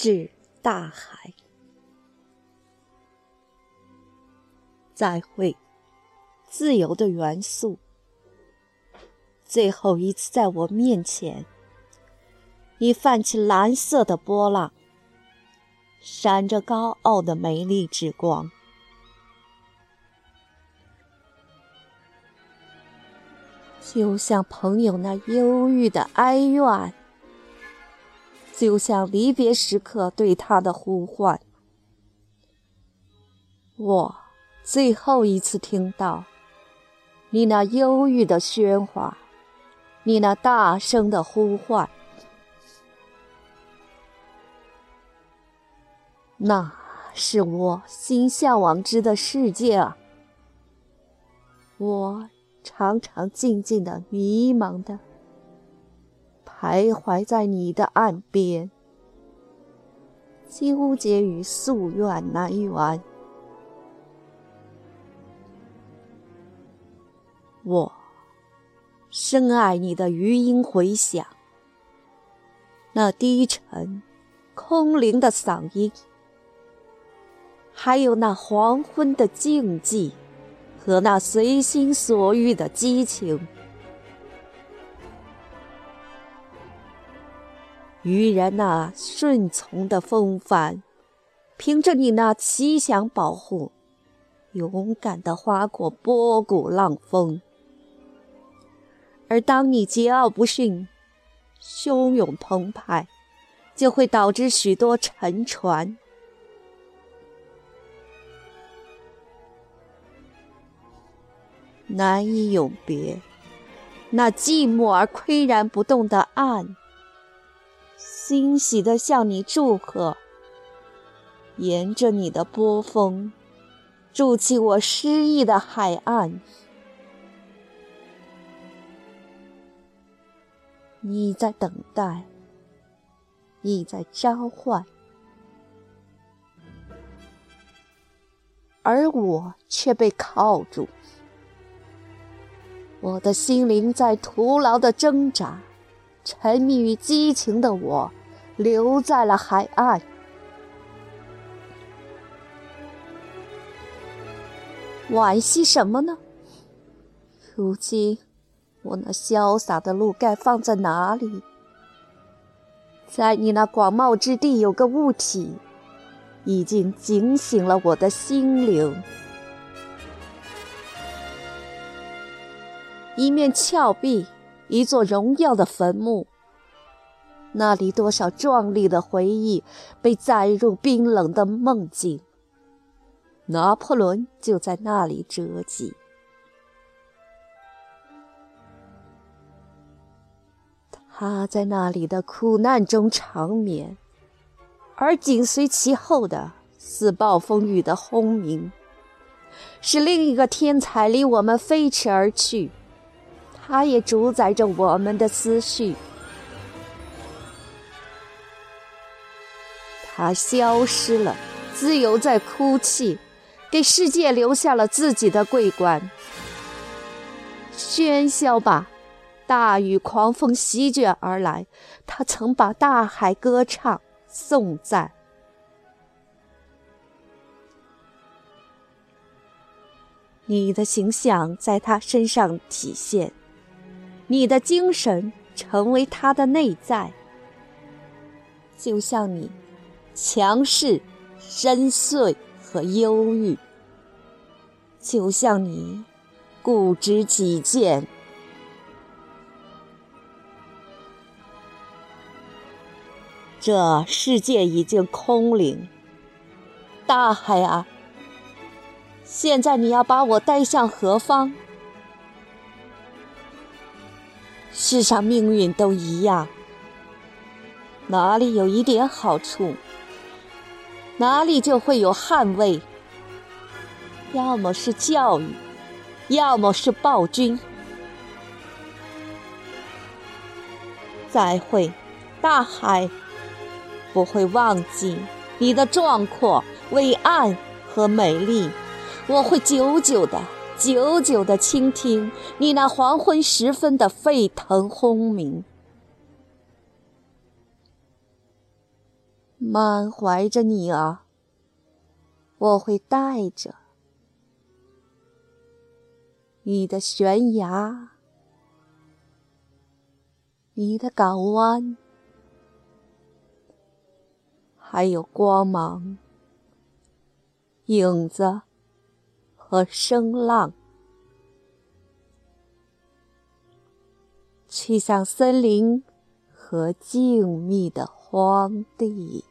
致大海。再会，自由的元素。最后一次在我面前，你泛起蓝色的波浪，闪着高傲的美丽之光，就像朋友那忧郁的哀怨，就像离别时刻对他的呼唤。我最后一次听到你那忧郁的喧哗。你那大声的呼唤，那是我心向往之的世界啊！我常常静静的、迷茫的徘徊在你的岸边，纠结于夙愿难圆。我。深爱你的余音回响，那低沉、空灵的嗓音，还有那黄昏的静寂和那随心所欲的激情。渔人那顺从的风帆，凭着你那奇想保护，勇敢的划过波谷浪峰。而当你桀骜不驯、汹涌澎湃，就会导致许多沉船，难以永别。那寂寞而岿然不动的岸，欣喜地向你祝贺。沿着你的波峰，筑起我诗意的海岸。你在等待，你在召唤，而我却被铐住。我的心灵在徒劳的挣扎，沉迷于激情的我，留在了海岸。惋惜什么呢？如今。我那潇洒的路该放在哪里？在你那广袤之地，有个物体，已经警醒了我的心灵。一面峭壁，一座荣耀的坟墓。那里多少壮丽的回忆被载入冰冷的梦境。拿破仑就在那里折戟。他在那里的苦难中长眠，而紧随其后的似暴风雨的轰鸣，是另一个天才离我们飞驰而去。他也主宰着我们的思绪。他消失了，自由在哭泣，给世界留下了自己的桂冠。喧嚣吧！大雨狂风席卷而来，他曾把大海歌唱颂赞。你的形象在他身上体现，你的精神成为他的内在。就像你，强势、深邃和忧郁；就像你，固执己见。这世界已经空灵，大海啊！现在你要把我带向何方？世上命运都一样，哪里有一点好处，哪里就会有捍卫。要么是教育，要么是暴君。再会，大海。不会忘记你的壮阔、伟岸和美丽，我会久久的、久久的倾听你那黄昏时分的沸腾轰鸣。满怀着你啊，我会带着你的悬崖，你的港湾，还有光芒、影子和声浪，去向森林和静谧的荒地。